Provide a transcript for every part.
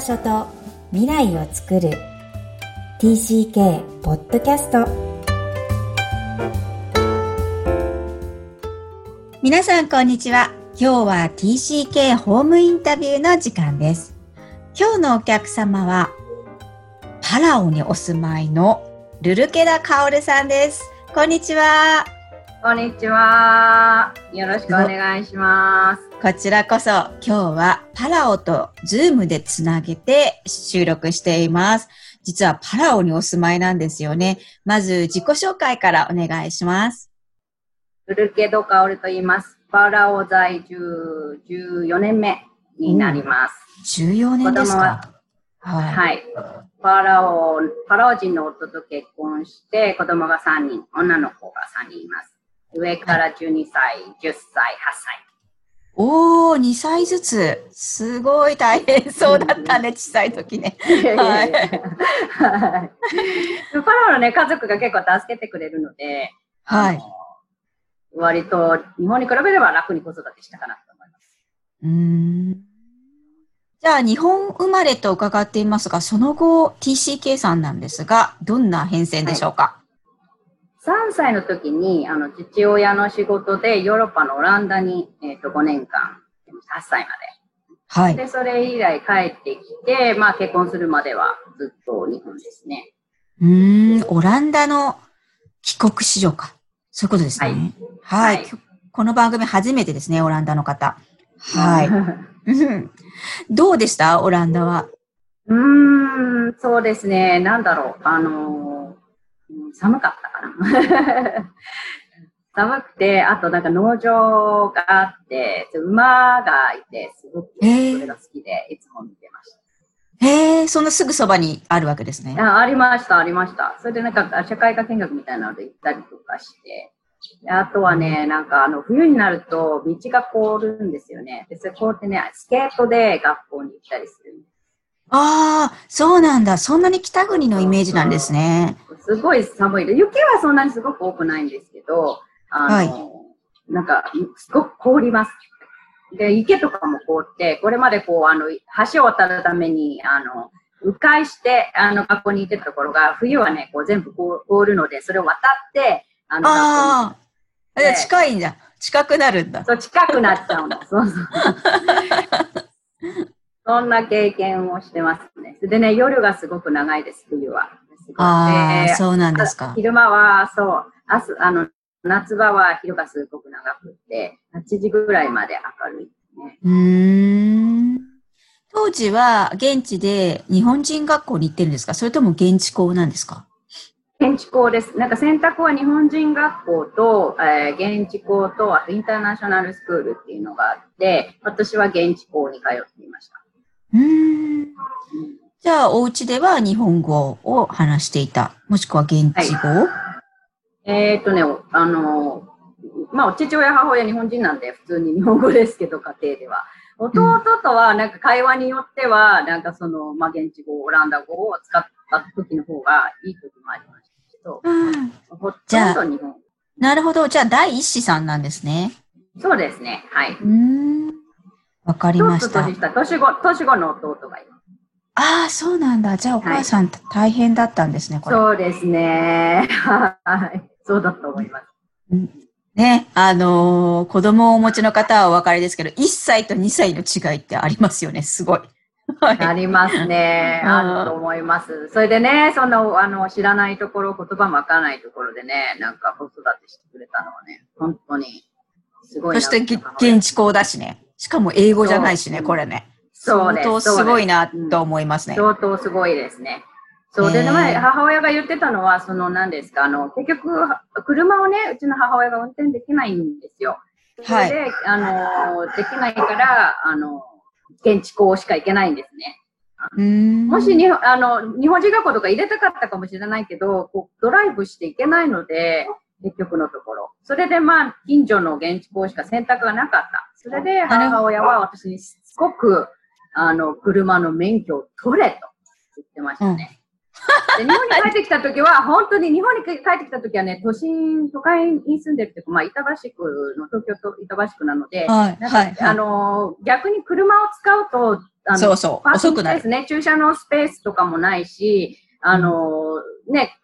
場所と未来を作る。TCK ポッドキャスト皆さんこんにちは。今日は TCK ホームインタビューの時間です。今日のお客様はパラオにお住まいのルルケダカオルさんです。こんにちは。こんにちは。よろしくお願いします。こちらこそ今日はパラオとズームでつなげて収録しています。実はパラオにお住まいなんですよね。まず自己紹介からお願いします。ウルケドカオルと言います。パラオ在住14年目になります。うん、14年ですか？はい、はい。パラオ、パラオ人の夫と結婚して子供が3人、女の子が3人います。上から12歳、10歳、8歳。おー、2歳ずつ。すごい大変そうだったね、小さい時ね。はい。パラオのね、家族が結構助けてくれるので、はい。割と日本に比べれば楽に子育てしたかなと思います。うん。じゃあ、日本生まれと伺っていますが、その後 TCK さんなんですが、どんな変遷でしょうか、はい3歳の時に、あの、父親の仕事でヨーロッパのオランダに、えっ、ー、と、5年間、8歳まで。はい。で、それ以来帰ってきて、まあ、結婚するまではずっと日本ですね。うん、オランダの帰国子女か。そういうことですね。はい。はい、この番組初めてですね、オランダの方。はい。どうでしたオランダは？うーん、そうですね。なんだろう。あのー、寒かったかな。寒くて、あとなんか農場があって、馬がいて、すごくそれが好きで、いつも見てました。へえ、そのすぐそばにあるわけですね。あありました、ありました。それでなんか社会科見学みたいなので行ったりとかして、あとはね、なんかあの冬になると道が凍るんですよね。で、それ凍ってね、スケートで学校に行ったりする。ああ、そうなんだ。そんなに北国のイメージなんですね。すごい寒いで。雪はそんなにすごく多くないんですけど、あの、はい、なんか、すごく凍ります。で、池とかも凍って、これまでこう、あの、橋を渡るために、あの、迂回して、あの、学校に行ってたところが、冬はね、こう全部凍るので、それを渡って、あの、あ近いんだ。近くなるんだ。そう、近くなっちゃうんだ。そうそう。そんな経験をしてますね。でね、夜がすごく長いです、冬は。ああ、そうなんですか。昼間は、そう、明日、あの、夏場は昼がすごく長くて、8時ぐらいまで明るいね。うん。当時は現地で日本人学校に行ってるんですか？それとも現地校なんですか？現地校です。なんか選択は日本人学校と、えー、現地校と、あとインターナショナルスクールっていうのがあって、私は現地校に通っていました。うん。じゃあ、お家では日本語を話していた。もしくは現地語、はい、えー、っとね、あの、まあ、父親、母親日本人なんで普通に日本語ですけど、家庭では。弟とは、なんか会話によっては、なんかその、まあ、現地語、オランダ語を使った時の方がいい時もありましたけど、うん、ほとんど日本なるほど。じゃあ、第一子さんなんですね。そうですね。はい。うん。わかりました。年下、年後、年後の弟がいます。ああ、そうなんだ。じゃあお母さん、はい、大変だったんですね、これ。そうですね。はい。そうだと思います。ね、あのー、子供をお持ちの方はお分かりですけど、1歳と2歳の違いってありますよね、すごい。はい、ありますね。あると思います。それでね、そんな、あの、知らないところ、言葉もわからないところでね、なんか子育てしてくれたのはね、本当に、すごいそして、現地校だしね。しかも英語じゃないしね、これね。そうです。相当すごいなと思いますね。相当すごいですね。そうで、前、母親が言ってたのは、その何ですか、あの、結局、車をね、うちの母親が運転できないんですよ。はい。で、あの、できないから、あの、現地校しか行けないんですね。もしにあの日本人学校とか入れたかったかもしれないけど、こうドライブしていけないので、結局のところ。それでまあ、近所の現地校しか選択がなかった。それで母親は私にしつこく、あの、車の免許を取れと言ってましたね。日本に帰ってきた時は、本当に日本に帰ってきた時はね、都心、都会に住んでるっていうか、まあ、板橋区の東京都板橋区なので、はい、はい、あの、逆に車を使うと、あのそうそう、遅くなる。ですね、駐車のスペースとかもないし、あの、うん、ね、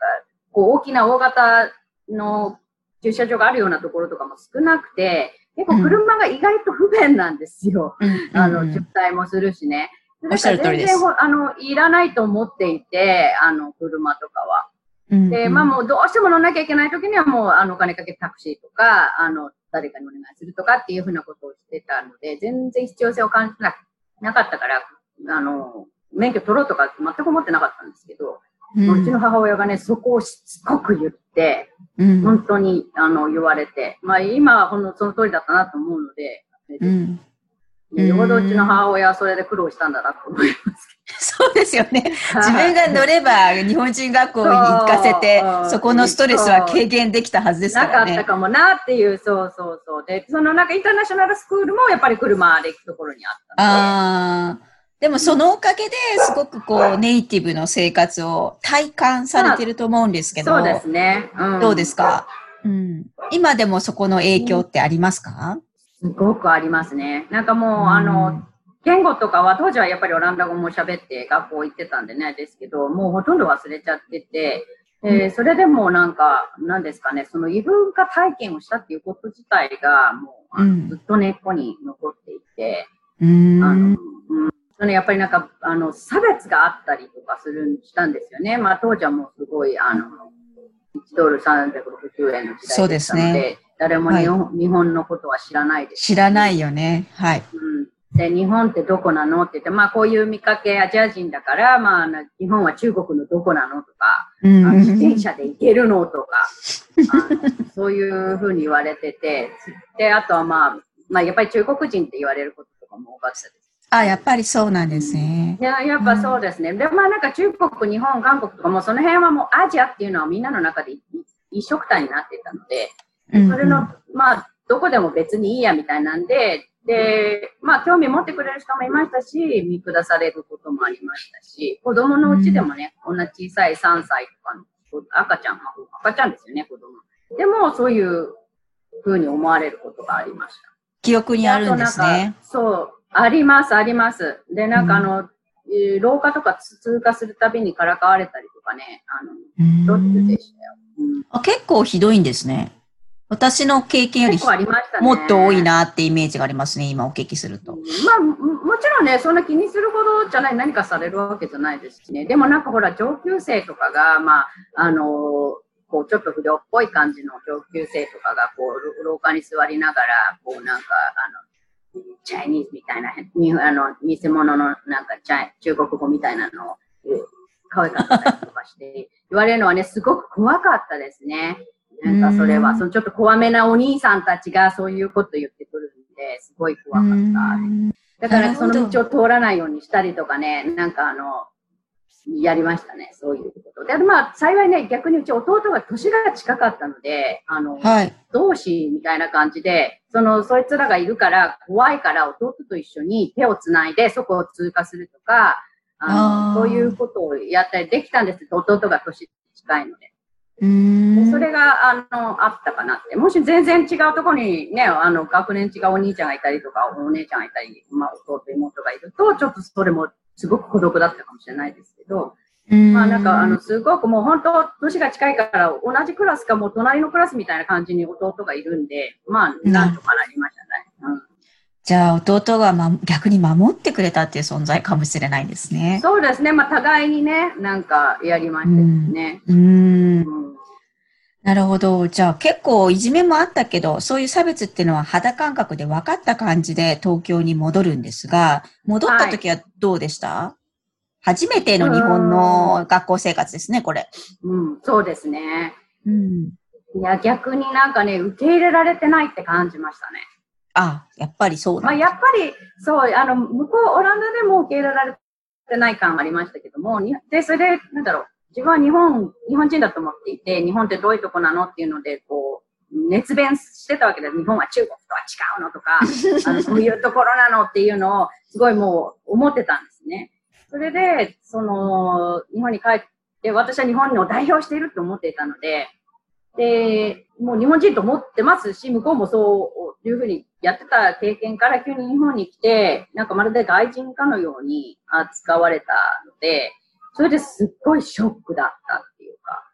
こう大きな大型の駐車場があるようなところとかも少なくて、結構車が意外と不便なんですよ。うん、あの、渋滞もするしね。おっしゃる通りです。あの、いらないと思っていて、あの、車とかは。で、まあもうどうしても乗らなきゃいけない時にはもう、あの、お金かけてタクシーとか、あの、誰かにお願いするとかっていうふうなことをしてたので、全然必要性を感じななかったから、あの、免許取ろうとか全く思ってなかったんですけど、うちの母親がね、そこをしつこく言って、うん、本当に、あの、言われて、まあ今はほんのその通りだったなと思うので、うん、よほどうちの母親はそれで苦労したんだなと思います そうですよね。自分が乗れば日本人学校に行かせて、そこのストレスは軽減できたはずですからね。なかったかもなっていう、そうそうそう。で、そのなんかインターナショナルスクールもやっぱり車で行くところにあったああ。でもそのおかげですごくこうネイティブの生活を体感されてると思うんですけど。そうですね。うん、どうですか、うん、今でもそこの影響ってありますか、すごくありますね。なんかもう、うん、あの、言語とかは当時はやっぱりオランダ語も喋って学校行ってたんでね、ですけど、もうほとんど忘れちゃってて、えー、それでもなんか、なんですかね、その異文化体験をしたっていうこと自体が、もう、ずっと根っこに残っていて、うん、あの、うんそのやっぱりなんか、あの、差別があったりとかする、したんですよね。まあ当時はもうすごい、あの、1ドル360円の時代でしたので、ね、誰も日本はい、日本のことは知らないです、知らないよね。はい。うんで、日本ってどこなのって言って、まあこういう見かけアジア人だから、まあ日本は中国のどこなのとか、うん、自転車で行けるのとか、そういうふうに言われてて、で、あとはまあ、まあやっぱり中国人って言われることとかも多かったです。あ、やっぱりそうなんですね。いや、やっぱそうですね。うん、で、まあなんか中国、日本、韓国とかもその辺はもうアジアっていうのはみんなの中で一緒くたになってたので、それの、まあ、どこでも別にいいやみたいなんで、で、まあ、興味持ってくれる人もいましたし、見下されることもありましたし、子供のうちでもね、こんな小さい3歳とかの赤ちゃん、赤ちゃんですよね、子供。でも、そういうふうに思われることがありました。記憶にあるんですね。そう、あります、あります。で、なんかあの、うん、廊下とか通過するたびにからかわれたりとかね、あの、ロッでしたよ。うん、あ結構ひどいんですね。私の経験より、ね、もっと多いなってイメージがありますね、今お聞きすると。まあ、もちろんね、そんな気にするほどじゃない、何かされるわけじゃないですしね。でもなんかほら、上級生とかが、まあ、あのこう、ちょっと不良っぽい感じの上級生とかが、こう、廊下に座りながら、こう、なんか、あの、チャイニーズみたいな、にあの、偽物の、なんか、中国語みたいなのを、可愛かったりとかして、言われるのはね、すごく怖かったですね。なんかそれは、そのちょっと怖めなお兄さんたちがそういうこと言ってくるんで、すごい怖かった。だからその道を通らないようにしたりとかね、なんかあの、やりましたね、そういうこと。で、まあ、幸いね、逆にうち弟が年が近かったので、あの、はい、同志みたいな感じで、その、そいつらがいるから、怖いから弟と一緒に手をつないでそこを通過するとか、あのそういうことをやったりできたんです弟が年近いので。うんそれが、あの、あったかなって。もし全然違うところにね、あの、学年違うお兄ちゃんがいたりとか、お姉ちゃんがいたり、まあ、弟、妹がいると、ちょっとそれもすごく孤独だったかもしれないですけど、まあなんか、あの、すごくもう本当、年が近いから、同じクラスかもう隣のクラスみたいな感じに弟がいるんで、まあ、なんとかなりましたね。うんじゃあ、弟が、ま、逆に守ってくれたっていう存在かもしれないですね。そうですね。まあ、互いにね、なんかやりましたね。うん。うんなるほど。じゃあ結構いじめもあったけど、そういう差別っていうのは肌感覚で分かった感じで東京に戻るんですが、戻った時はどうでした、はい、初めての日本の学校生活ですね、これ。うん、そうですね。うん。いや、逆になんかね、受け入れられてないって感じましたね。あ、やっぱりそうまあ、やっぱり、そう、あの、向こう、オランダでも受け入れられてない感ありましたけども、で、それで、なんだろう、自分は日本、日本人だと思っていて、日本ってどういうとこなのっていうので、こう、熱弁してたわけで、日本は中国とは違うのとか、あのそういうところなのっていうのを、すごいもう思ってたんですね。それで、その、日本に帰っで、私は日本を代表していると思っていたので、で、もう日本人と思ってますし、向こうもそういうふうにやってた経験から急に日本に来て、なんかまるで外人かのように扱われたので、それですっごいショックだったっていうか、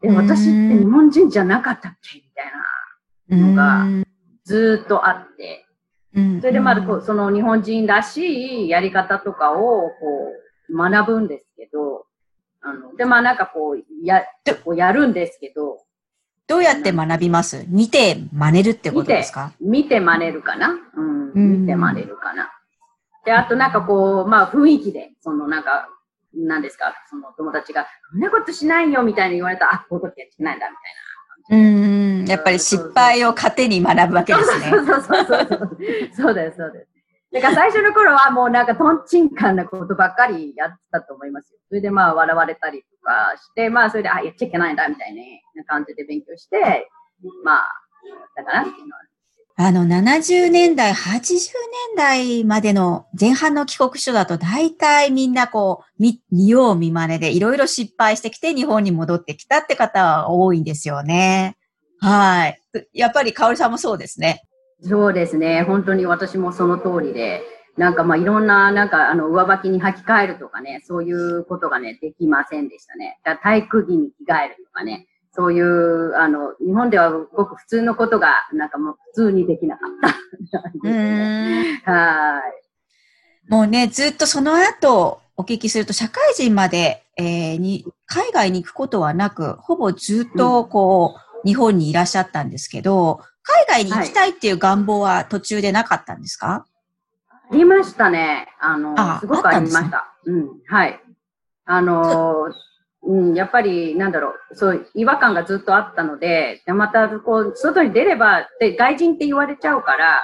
で、私って日本人じゃなかったっけみたいな。のがずっとあって、それでまあ、その日本人らしいやり方とかをこう学ぶんですけど、あの、で、まあなんかこう、や、こうやるんですけど、どうやって学びます？見て真似るってことですか？見て真似るかな？うん。見て真似るかな。で、あとなんかこう、まあ雰囲気で、そのなんか、何ですか、その友達が、こんなことしないよみたいに言われたら、あ、こういうことやってないんだみたいな。うん、やっぱり失敗を糧に学ぶわけですね。そうそうそうそう。そうです、そうです。だから最初の頃はもうなんかトンチンカンなことばっかりやってたと思いますよ。それでまあ笑われたりとかして、まあそれで、あ、やっちゃいけないんだみたいな感じで勉強して、まあ、だからっていうのは。あの、70年代、80年代までの前半の帰国書だと、大体みんなこう、見、見よう見真似で、いろいろ失敗してきて日本に戻ってきたって方は多いんですよね。はい。やっぱり、かおりさんもそうですね。そうですね。本当に私もその通りで、なんかまあいろんな、なんかあの上履きに履き替えるとかね、そういうことがね、できませんでしたね。だ体育着に着替えるとかね、そういう、あの、日本ではごく普通のことが、なんかもう普通にできなかったはい。もうね、ずっとその後、お聞きすると、社会人まで、えー、に、海外に行くことはなく、ほぼずっとこう、うん、日本にいらっしゃったんですけど、海外に行きたいっていう願望は途中でなかったんですか、ありましたね。あの、あすごくありました。ね、うん、はい。あの、うん、やっぱり、なんだろう、そう、違和感がずっとあったので、でまた、こう、外に出れば、で、外人って言われちゃうから、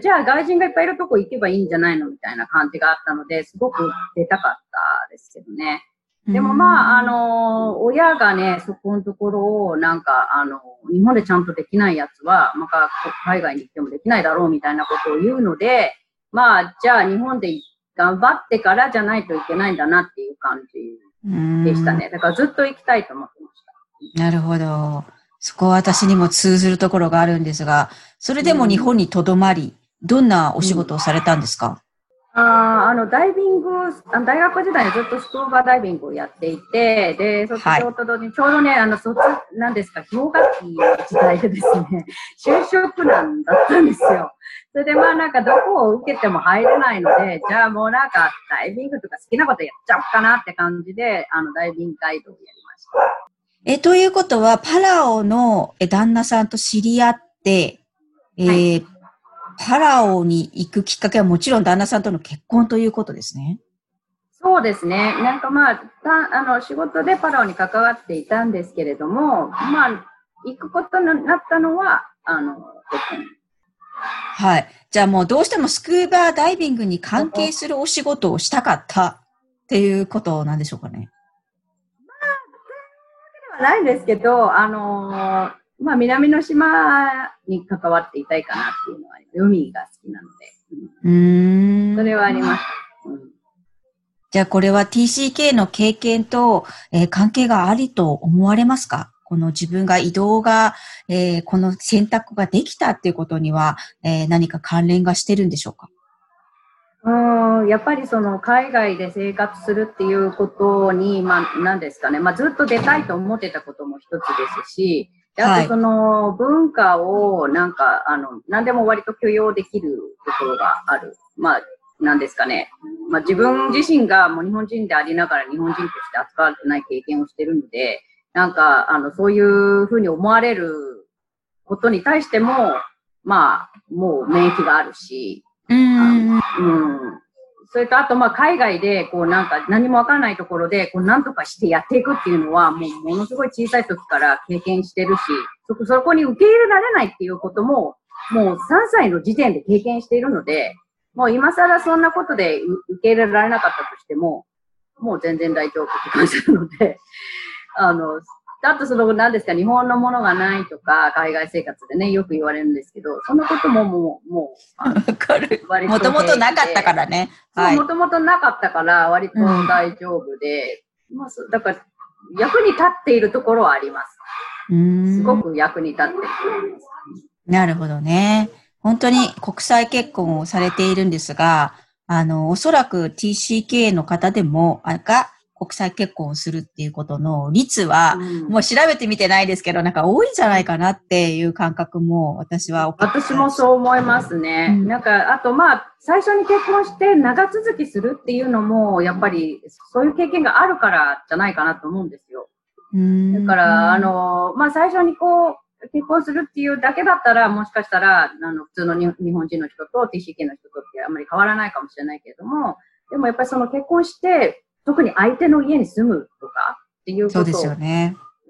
じゃあ外人がいっぱいいるとこ行けばいいんじゃないのみたいな感じがあったので、すごく出たかったですけどね。でもまあ、あの、親がね、そこのところを、なんか、あの、日本でちゃんとできないやつは、また海外に行ってもできないだろうみたいなことを言うので、まあ、じゃあ日本で頑張ってからじゃないといけないんだなっていう感じでしたね。だからずっと行きたいと思ってました。なるほど。そこは私にも通ずるところがあるんですが、それでも日本にとどまり、どんなお仕事をされたんですか、ああの、ダイビング、あ大学時代にずっとスクーバーダイビングをやっていて、で、卒業と同時に、ちょうどね、あの、卒、なんですか、氷河期の時代でですね、就職難だったんですよ。それでまあなんかどこを受けても入れないので、じゃあもうなんかダイビングとか好きなことやっちゃおうかなって感じで、あの、ダイビングガイドをやりました。え、ということは、パラオの旦那さんと知り合って、えー、はいパラオに行くきっかけはもちろん旦那さんとの結婚ということですね。そうですね。なんかまあ、たあの仕事でパラオに関わっていたんですけれども、まあ、行くことになったのは、あの、結婚。はい。じゃあもうどうしてもスクーバーダイビングに関係するお仕事をしたかったっていうことなんでしょうかね。まあ、そういうわけではないんですけど、あのまあ、南の島に関わっていたいかなっていうのは、海が好きなので。うん。それはあります。うん、じゃあ、これは TCK の経験と、えー、関係がありと思われますか？この自分が移動が、えー、この選択ができたっていうことには、えー、何か関連がしてるんでしょうか？うんやっぱりその海外で生活するっていうことに、まあ、何ですかね、まあ、ずっと出たいと思ってたことも一つですし、あとその文化をなんか、あの、何でも割と許容できるところがある。まあ、なんですかね。まあ自分自身がもう日本人でありながら日本人として扱われてない経験をしてるので、なんか、あの、そういうふうに思われることに対しても、まあ、もう免疫があるし、うん、うん。それとあと、まあ、海外で、こう、なんか何もわからないところで、こう、なんとかしてやっていくっていうのは、もう、ものすごい小さい時から経験してるし、そこ、そこに受け入れられないっていうことも、もう3歳の時点で経験しているので、もう今更そんなことで受け入れられなかったとしても、もう全然大丈夫って感じなので、あの、あとその、何ですか、日本のものがないとか、海外生活でね、よく言われるんですけど、そのことももう、もう、わかる。もともとなかったからね。はい。もともとなかったから、割と大丈夫で、うん、まあ、だから、役に立っているところはあります。すごく役に立っている。なるほどね。本当に国際結婚をされているんですが、あの、おそらく TCK の方でも、あが、国際結婚をするっていうことの率は、うん、もう調べてみてないですけど、なんか多いんじゃないかなっていう感覚も私は私もそう思いますね。うん、なんか、あとまあ、最初に結婚して長続きするっていうのも、やっぱりそういう経験があるからじゃないかなと思うんですよ。だから、あの、まあ最初にこう、結婚するっていうだけだったら、もしかしたら、あの、普通の日本人の人と TCK の人とってあんまり変わらないかもしれないけれども、でもやっぱりその結婚して、特に相手の家に住むとかっていうこと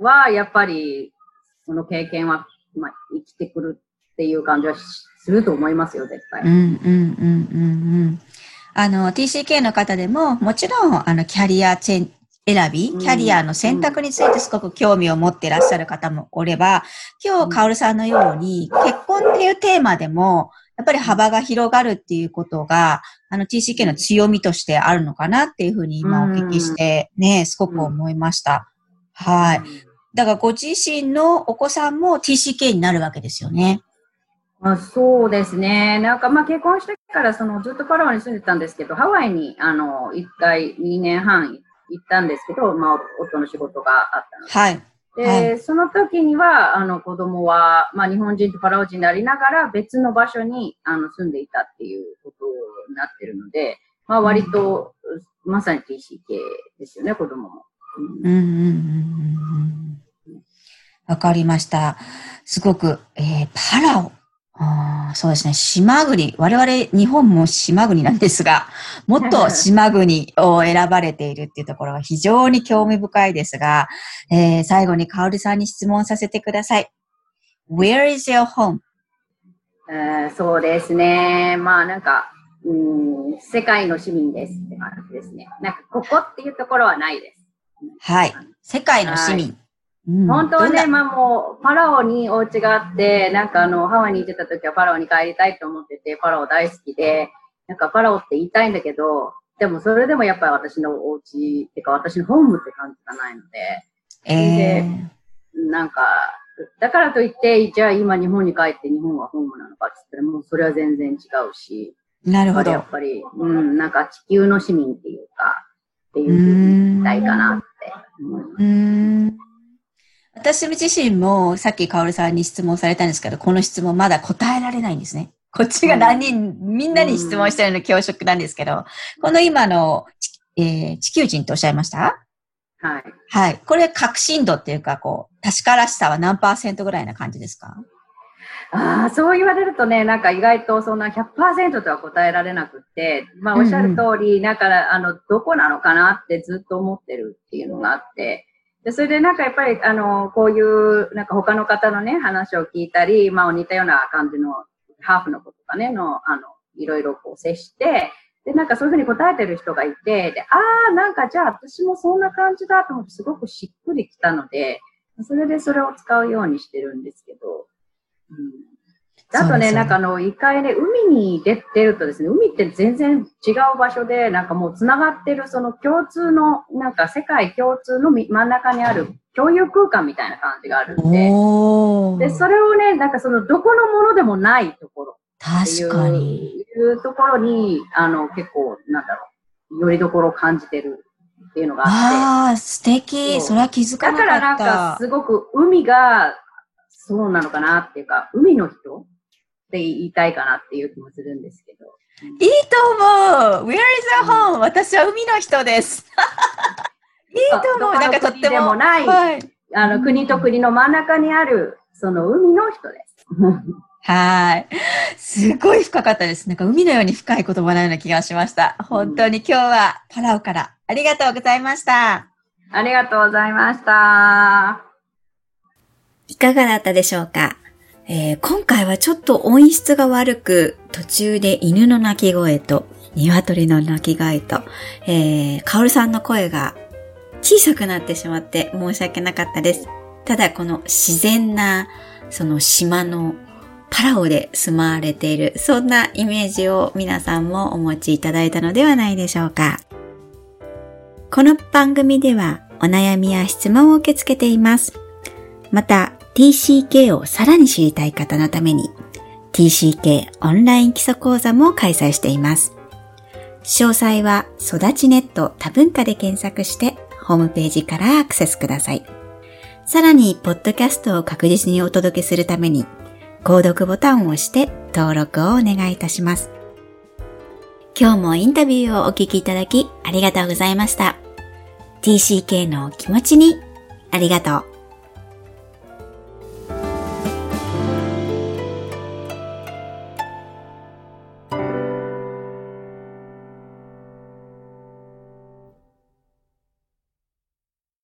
は、やっぱり、その経験は、まあ、生きてくるっていう感じはすると思いますよ、絶対。うんうんうんうんうん。あの、TCK の方でも、もちろん、あの、キャリアチェン、選び、キャリアの選択についてすごく興味を持っていらっしゃる方もおれば、今日、カオルさんのように、結婚っていうテーマでも、やっぱり幅が広がるっていうことが、あの TCK の強みとしてあるのかなっていうふうに今お聞きしてね、すごく思いました。はい。だからご自身のお子さんも TCK になるわけですよね。あそうですね。なんかまあ結婚してからそのずっとパラオに住んでたんですけど、ハワイにあの一回2年半行ったんですけど、まあ夫の仕事があったので。はい。で、はい、その時には、あの子供は、まあ日本人とパラオ人でありながら別の場所にあの住んでいたっていうことになってるので、まあ割と、うん、まさに TCK ですよね、子供も。うん、うん、うん、うん。わかりました。すごく、えー、パラオ。あそうですね。島国。我々、日本も島国なんですが、もっと島国を選ばれているっていうところが非常に興味深いですが、えー、最後にカオルさんに質問させてください。Where is your home? そうですね。まあなんか、うん、世界の市民ですって感じですね。なんか、ここっていうところはないです。はい。世界の市民。本当はね、まあもう、パラオにお家があって、なんかあの、ハワイに行ってた時はパラオに帰りたいと思ってて、パラオ大好きで、なんかパラオって言いたいんだけど、でもそれでもやっぱり私のお家ってか私のホームって感じがないので、えー、なんか、だからといって、じゃあ今日本に帰って日本はホームなのかって言ったらもうそれは全然違うし、なるほど。やっぱり、うん、なんか地球の市民っていうか、っていうふうに言いたいかなって思います。私自身もさっきカオルさんに質問されたんですけど、この質問まだ答えられないんですね。こっちが何人、みんなに質問してるの恐縮なんですけど、この今の、えー、地球人とおっしゃいました？はい。はい。これ、確信度っていうか、こう、確からしさは何パーセントぐらいな感じですか？ああ、そう言われるとね、なんか意外とそんな100%とは答えられなくって、まあおっしゃる通り、うんうん、だから、あの、どこなのかなってずっと思ってるっていうのがあって、で、それでなんかやっぱり、あの、こういう、なんか他の方のね、話を聞いたり、まあ似たような感じのハーフの子とかね、の、あの、いろいろこう接して、で、なんかそういうふうに答えてる人がいて、で、ああ、なんかじゃあ私もそんな感じだと思ってすごくしっくりきたので、それでそれを使うようにしてるんですけど、うん、あとね、なんかあの、一回ね、海に出てるとですね、海って全然違う場所で、なんかもう繋がってる、その共通の、なんか世界共通の真ん中にある共有空間みたいな感じがあるんで、で、それをね、なんかその、どこのものでもないところ。確かに。いうところに、あの、結構、なんだろう、よりどころを感じてるっていうのがあって。ああ、素敵。それは気づかなかった。だからなんか、すごく海が、そうなのかなっていうか、海の人って言いたいかなっていう気もするんですけど。いいと思う !Where is your home?、うん、私は海の人です。いいと思うなんかとっても。でもない、はい、あの、国と国の真ん中にある、その海の人です。はい。すごい深かったです。なんか海のように深い言葉のような気がしました。本当に今日はパラオからありがとうございました。ありがとうございました。いかがだったでしょうか？えー、今回はちょっと音質が悪く、途中で犬の鳴き声と、鶏の鳴き声と、えー、カオルさんの声が小さくなってしまって申し訳なかったです。ただこの自然な、その島のパラオで住まわれている、そんなイメージを皆さんもお持ちいただいたのではないでしょうか。この番組ではお悩みや質問を受け付けています。また、TCK をさらに知りたい方のために、TCK オンライン基礎講座も開催しています。詳細は育ちネット多文化で検索してホームページからアクセスください。さらに、ポッドキャストを確実にお届けするために、購読ボタンを押して登録をお願いいたします。今日もインタビューをお聞きいただきありがとうございました。TCK の気持ちにありがとう。